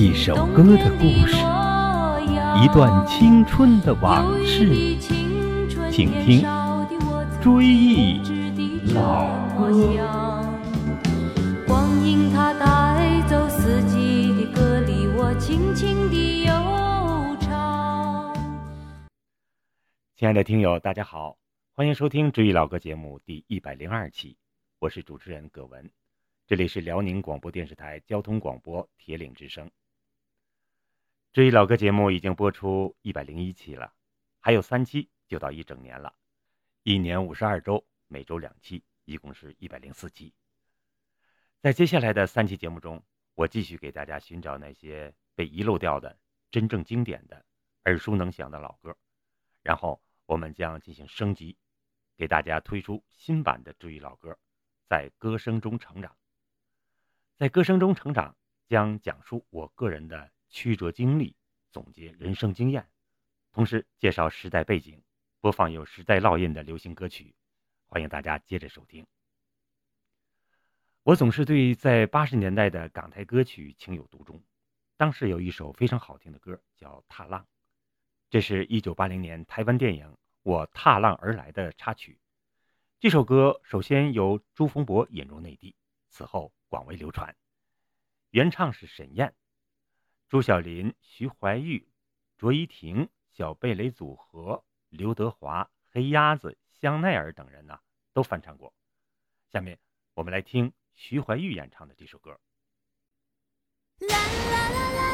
一首歌的故事，一段青春的往事，请听《追忆老歌》。光阴它带走四季的歌里，我轻轻地悠唱。亲爱的听友，大家好，欢迎收听《追忆老歌》节目第一百零二期，我是主持人葛文，这里是辽宁广播电视台交通广播铁岭之声。追忆老歌节目已经播出一百零一期了，还有三期就到一整年了，一年五十二周，每周两期，一共是一百零四期。在接下来的三期节目中，我继续给大家寻找那些被遗漏掉的真正经典的、耳熟能详的老歌，然后我们将进行升级，给大家推出新版的治愈老歌，在歌声中成长。在歌声中成长，将讲述我个人的。曲折经历，总结人生经验，同时介绍时代背景，播放有时代烙印的流行歌曲，欢迎大家接着收听。我总是对在八十年代的港台歌曲情有独钟，当时有一首非常好听的歌叫《踏浪》，这是一九八零年台湾电影《我踏浪而来》的插曲。这首歌首先由朱逢博引入内地，此后广为流传，原唱是沈燕。朱晓琳、徐怀钰、卓依婷、小蓓蕾组合、刘德华、黑鸭子、香奈儿等人呢，都翻唱过。下面我们来听徐怀钰演唱的这首歌。啦啦啦啦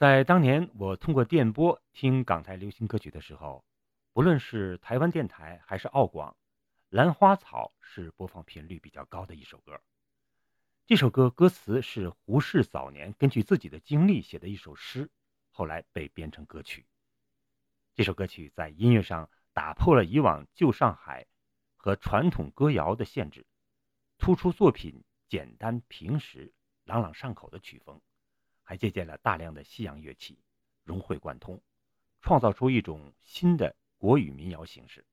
在当年我通过电波听港台流行歌曲的时候，不论是台湾电台还是澳广，《兰花草》是播放频率比较高的一首歌。这首歌歌词是胡适早年根据自己的经历写的一首诗，后来被编成歌曲。这首歌曲在音乐上打破了以往旧上海和传统歌谣的限制，突出作品简单平实、朗朗上口的曲风。还借鉴了大量的西洋乐器，融会贯通，创造出一种新的国语民谣形式。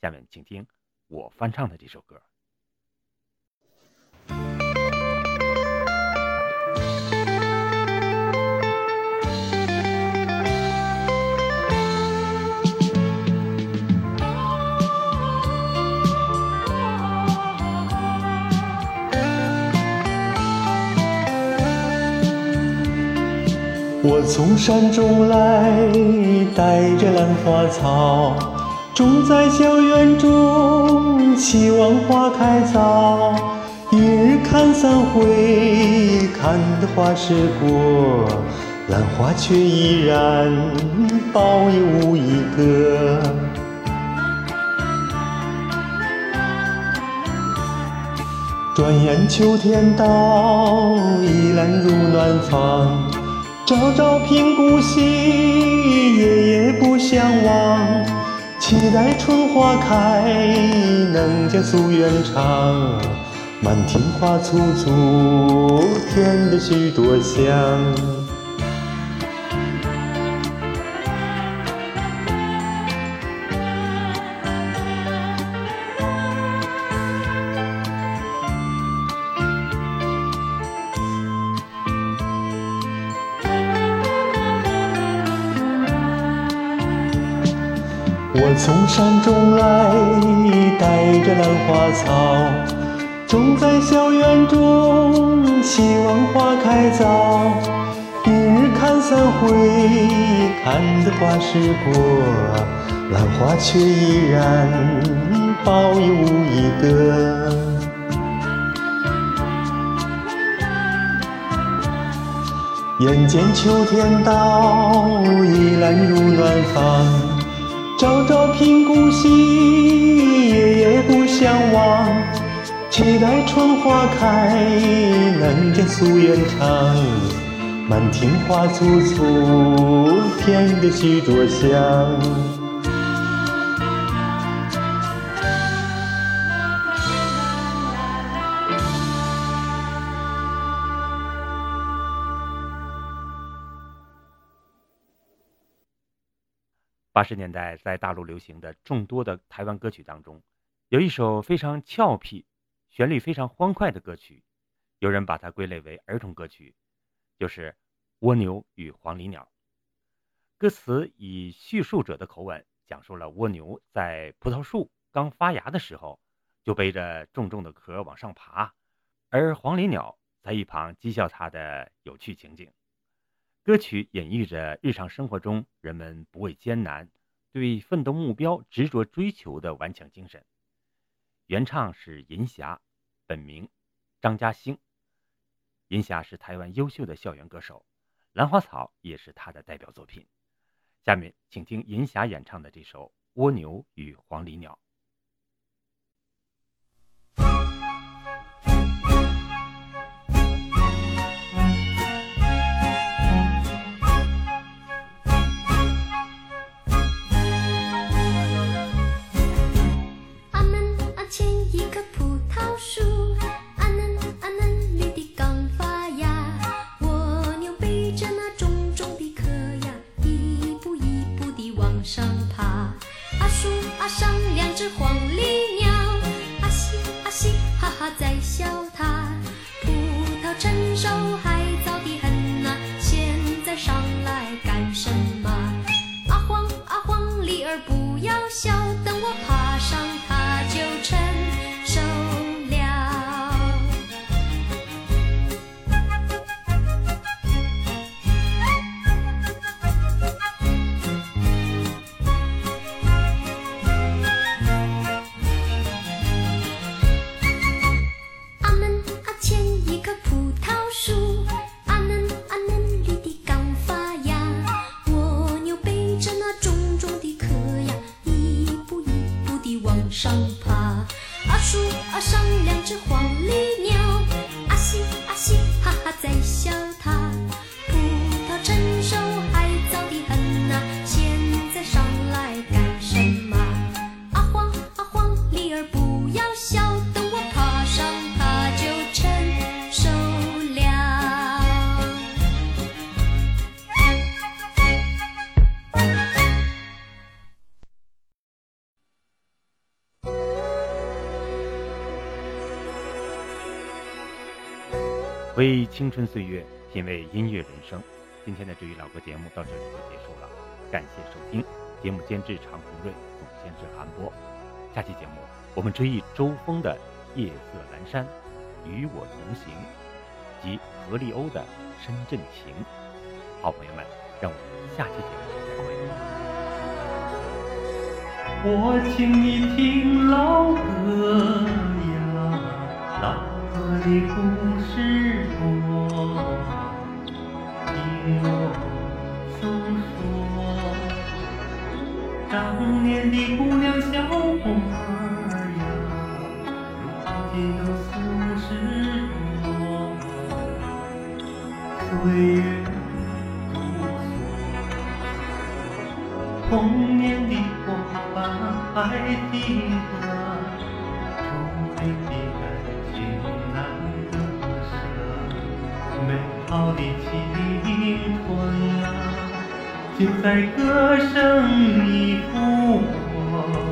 下面请听我翻唱的这首歌。我从山中来，带着兰花草，种在小园中，希望花开早。一日看三回，看得花时过，兰花却依然苞也无一个。转眼秋天到，依兰入暖房。朝朝频顾惜，夜夜不相忘。期待春花开，能将夙愿偿。满庭花簇簇，添得许多香。我从山中来，带着兰花草，种在小园中，希望花开早。一日看三回，看得花时过，兰花却依然苞也无一个。眼见秋天到，依兰入暖房。朝朝频顾惜，夜夜不相忘。期待春花开，能将夙愿偿。满庭花簇簇，添得许多香。八十年代在大陆流行的众多的台湾歌曲当中，有一首非常俏皮、旋律非常欢快的歌曲，有人把它归类为儿童歌曲，就是《蜗牛与黄鹂鸟》。歌词以叙述者的口吻讲述了蜗牛在葡萄树刚发芽的时候，就背着重重的壳往上爬，而黄鹂鸟在一旁讥笑它的有趣情景。歌曲演绎着日常生活中人们不畏艰难、对奋斗目标执着追求的顽强精神。原唱是银霞，本名张嘉兴。银霞是台湾优秀的校园歌手，《兰花草》也是她的代表作品。下面请听银霞演唱的这首《蜗牛与黄鹂鸟》。小等我爬上上爬。阿树阿上两只黄回忆青春岁月，品味音乐人生。今天的治愈老歌节目到这里就结束了，感谢收听。节目监制常红瑞，总监制韩波。下期节目我们追忆周峰的《夜色阑珊》，《与我同行》及何立欧的《深圳情》。好朋友们，让我们下期节目再会。我请你听老歌呀，老歌的故事年的姑娘小伙儿呀，如今都四十多，岁月如梭。童年的伙伴还记得，就在歌声里复活。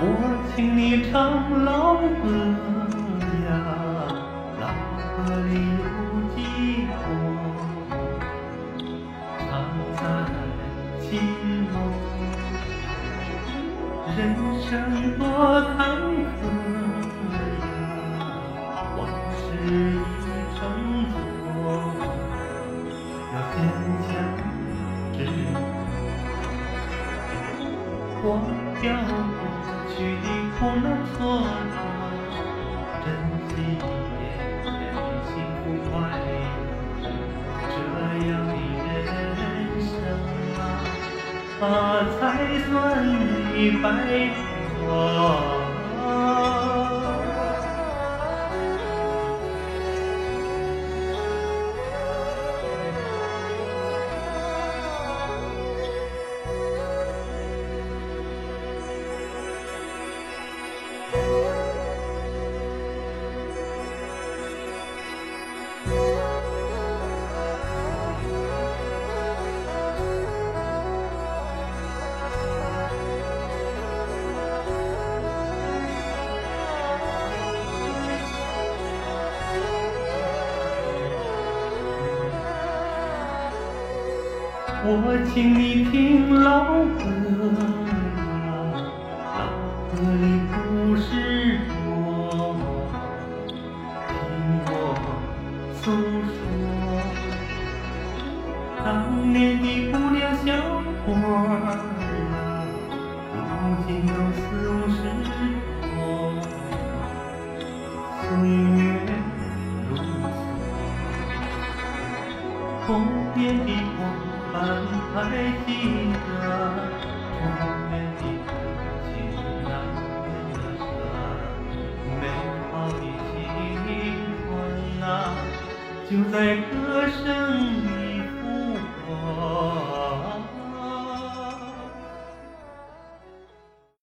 我请你唱老歌我请你听老歌呀，老歌里故事多，听我诉说。当年的姑娘小伙儿呀，如今都四五十多，岁月如梭。童年的还记得，童年的感情难割舍，美好的青春啊，就在